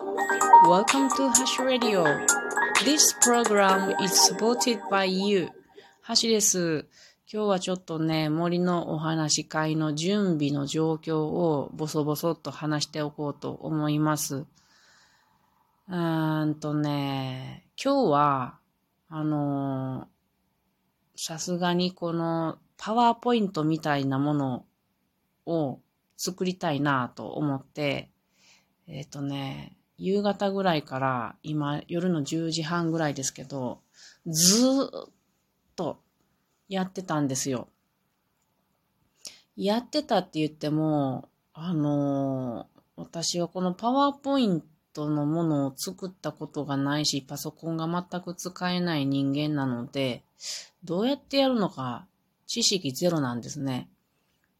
Welcome to Hash Radio. This program is supported by you. ハシです。今日はちょっとね、森のお話会の準備の状況をボソボソっと話しておこうと思います。うーんとね、今日は、あのさすがにこのパワーポイントみたいなものを作りたいなと思って、えっ、ー、とね、夕方ぐらいから今夜の10時半ぐらいですけど、ずーっとやってたんですよ。やってたって言っても、あのー、私はこのパワーポイントのものを作ったことがないし、パソコンが全く使えない人間なので、どうやってやるのか知識ゼロなんですね。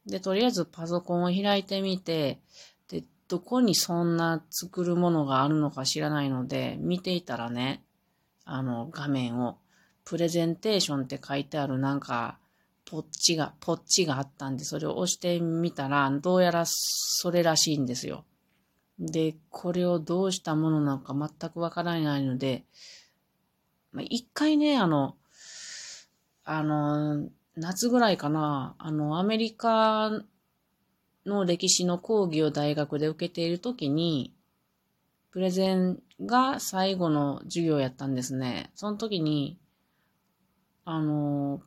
で、とりあえずパソコンを開いてみて、どこにそんな作るものがあるのか知らないので、見ていたらね、あの、画面を、プレゼンテーションって書いてあるなんか、ポッチが、ポッチがあったんで、それを押してみたら、どうやらそれらしいんですよ。で、これをどうしたものなのか全くわからないので、まあ、一回ね、あの、あの、夏ぐらいかな、あの、アメリカの歴史の講義を大学で受けているときに、プレゼンが最後の授業やったんですね。その時に、あの、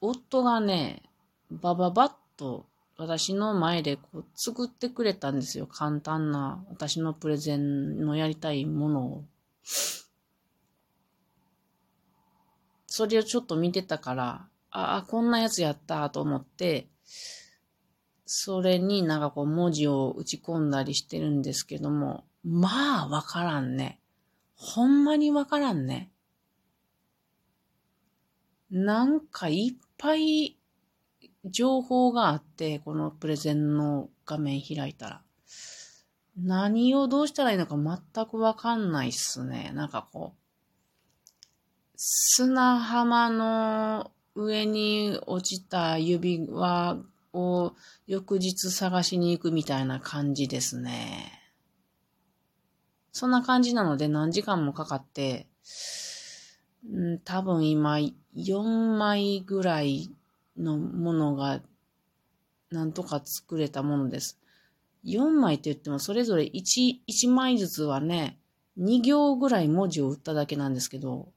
夫がね、バババッと私の前でこう作ってくれたんですよ。簡単な私のプレゼンのやりたいものを。それをちょっと見てたから、ああ、こんなやつやったと思って、それになんかこう文字を打ち込んだりしてるんですけども、まあわからんね。ほんまにわからんね。なんかいっぱい情報があって、このプレゼンの画面開いたら。何をどうしたらいいのか全くわかんないっすね。なんかこう、砂浜の上に落ちた指輪を翌日探しに行くみたいな感じですね。そんな感じなので何時間もかかって、ん多分今4枚ぐらいのものがなんとか作れたものです。4枚って言ってもそれぞれ 1, 1枚ずつはね、2行ぐらい文字を打っただけなんですけど、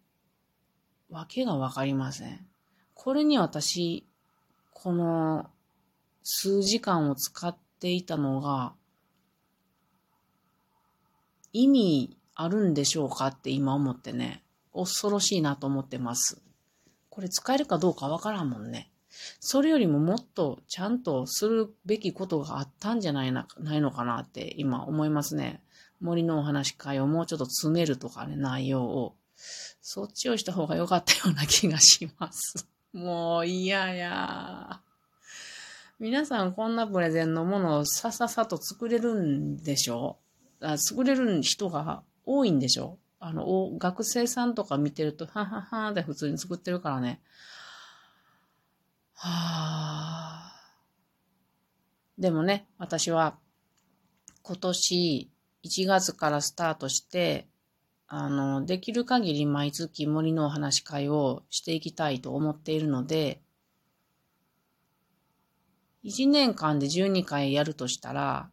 わけがわかりません。これに私、この数時間を使っていたのが、意味あるんでしょうかって今思ってね、恐ろしいなと思ってます。これ使えるかどうかわからんもんね。それよりももっとちゃんとするべきことがあったんじゃないなないのかなって今思いますね。森のお話会をもうちょっと詰めるとかね、内容を。そっちをした方が良かったような気がします。もう嫌や。皆さんこんなプレゼンのものをさささと作れるんでしょ？あ作れる人が多いんでしょ？あの、学生さんとか見てると、はははで普通に作ってるからね。はあ。でもね、私は今年1月からスタートして、あの、できる限り毎月森のお話会をしていきたいと思っているので、1年間で12回やるとしたら、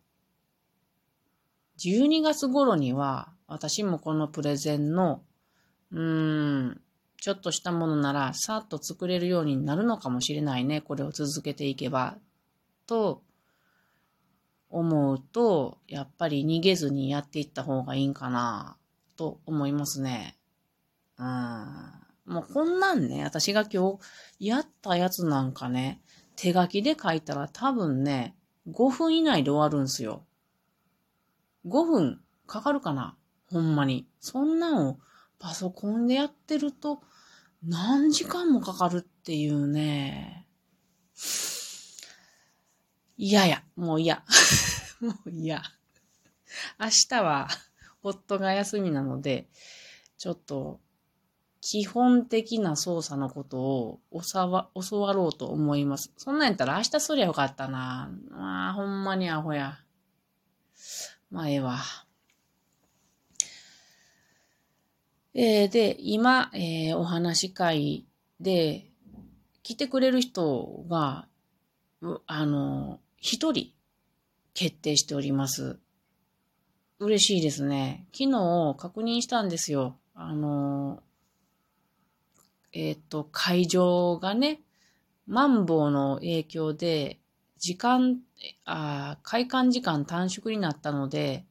12月頃には私もこのプレゼンの、うーん、ちょっとしたものならさっと作れるようになるのかもしれないね。これを続けていけば。と思うと、やっぱり逃げずにやっていった方がいいんかな。と思いますね。うん。もうこんなんね、私が今日やったやつなんかね、手書きで書いたら多分ね、5分以内で終わるんすよ。5分かかるかな？ほんまに。そんなんをパソコンでやってると何時間もかかるっていうね。嫌や。もう嫌。もう嫌。明日は夫が休みなので、ちょっと、基本的な操作のことを教わ教わろうと思います。そんなんやったら明日すりゃよかったな。ああ、ほんまにアホや。まあ、ええわ。えー、で、今、えー、お話し会で来てくれる人が、あの、一人決定しております。嬉しいですね。昨日確認したんですよ。あの、えっ、ー、と、会場がね、マンボウの影響で、時間、あ開館時間短縮になったので、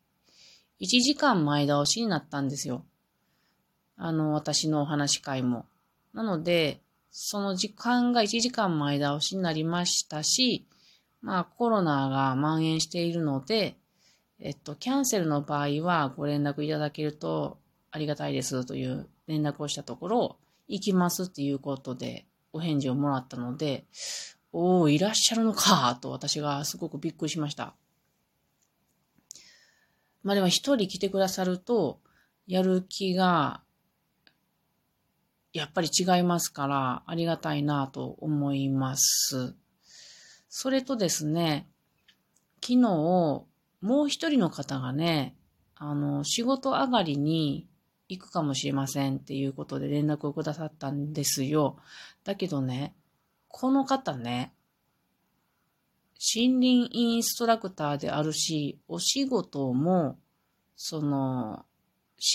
1時間前倒しになったんですよ。あの、私のお話し会も。なので、その時間が1時間前倒しになりましたし、まあコロナが蔓延しているので、えっと、キャンセルの場合はご連絡いただけるとありがたいですという連絡をしたところ、行きますっていうことでお返事をもらったので、おー、いらっしゃるのかと私がすごくびっくりしました。まあでも一人来てくださると、やる気が、やっぱり違いますから、ありがたいなと思います。それとですね、昨日、もう一人の方がね、あの、仕事上がりに行くかもしれませんっていうことで連絡をくださったんですよ。だけどね、この方ね、森林インストラクターであるし、お仕事も、その、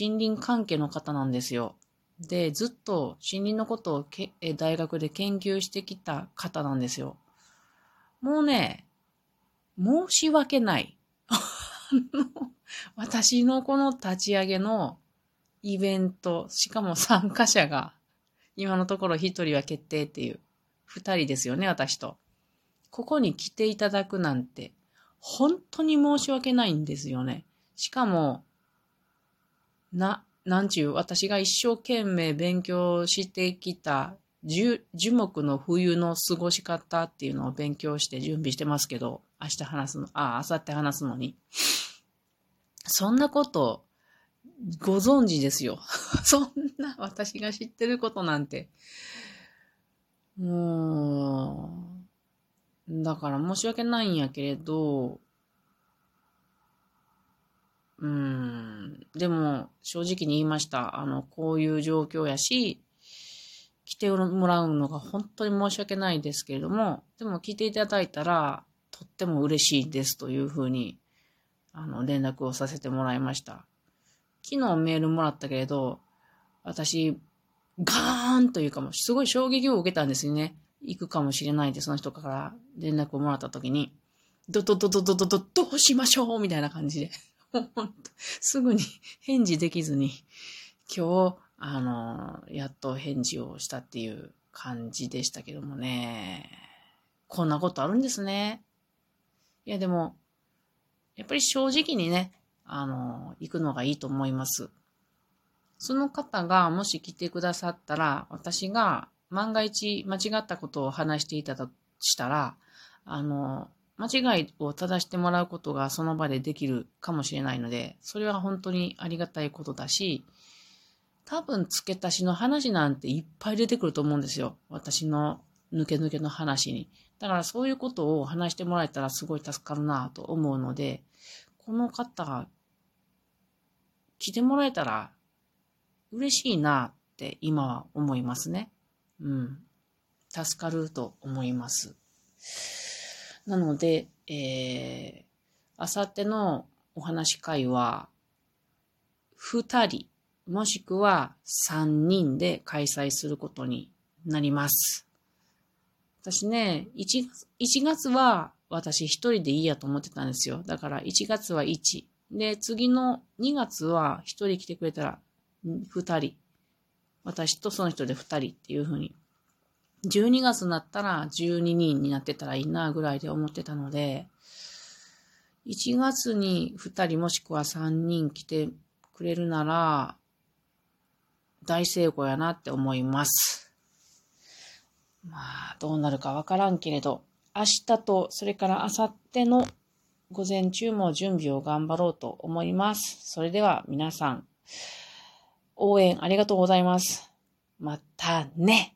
森林関係の方なんですよ。で、ずっと森林のことをけ大学で研究してきた方なんですよ。もうね、申し訳ない。私のこの立ち上げのイベント、しかも参加者が、今のところ一人は決定っていう、二人ですよね、私と。ここに来ていただくなんて、本当に申し訳ないんですよね。しかも、な、なんちゅう、私が一生懸命勉強してきた樹木の冬の過ごし方っていうのを勉強して準備してますけど、明日話すの、あ、明後日話すのに。そんなことご存知ですよ。そんな私が知ってることなんて。もう、だから申し訳ないんやけれど、うん、でも正直に言いました。あの、こういう状況やし、来てもらうのが本当に申し訳ないですけれども、でも来ていただいたら、とっても嬉しいですというふうに、あの、連絡をさせてもらいました。昨日メールもらったけれど、私、ガーンというかも、すごい衝撃を受けたんですよね。行くかもしれないで、その人から連絡をもらった時に、どどどどどどど、どうしましょうみたいな感じで。すぐに返事できずに、今日、あの、やっと返事をしたっていう感じでしたけどもね。こんなことあるんですね。いや、でも、やっぱり正直にね、あの、行くのがいいと思います。その方がもし来てくださったら、私が万が一間違ったことを話していたとしたら、あの、間違いを正してもらうことがその場でできるかもしれないので、それは本当にありがたいことだし、多分付け足しの話なんていっぱい出てくると思うんですよ。私の抜け抜けの話に。だからそういうことを話してもらえたらすごい助かるなと思うので、この方来てもらえたら嬉しいなって今は思いますね。うん。助かると思います。なので、えー、あさってのお話会は、二人、もしくは三人で開催することになります。私ね、1, 1月は私一人でいいやと思ってたんですよ。だから1月は1、で、次の2月は1人来てくれたら2人。私とその人で2人っていう風に。12月になったら12人になってたらいいなぐらいで思ってたので、1月に2人もしくは3人来てくれるなら、大成功やなって思います。まあ、どうなるかわからんけれど、明日と、それから明後日の午前中も準備を頑張ろうと思います。それでは皆さん、応援ありがとうございます。またね。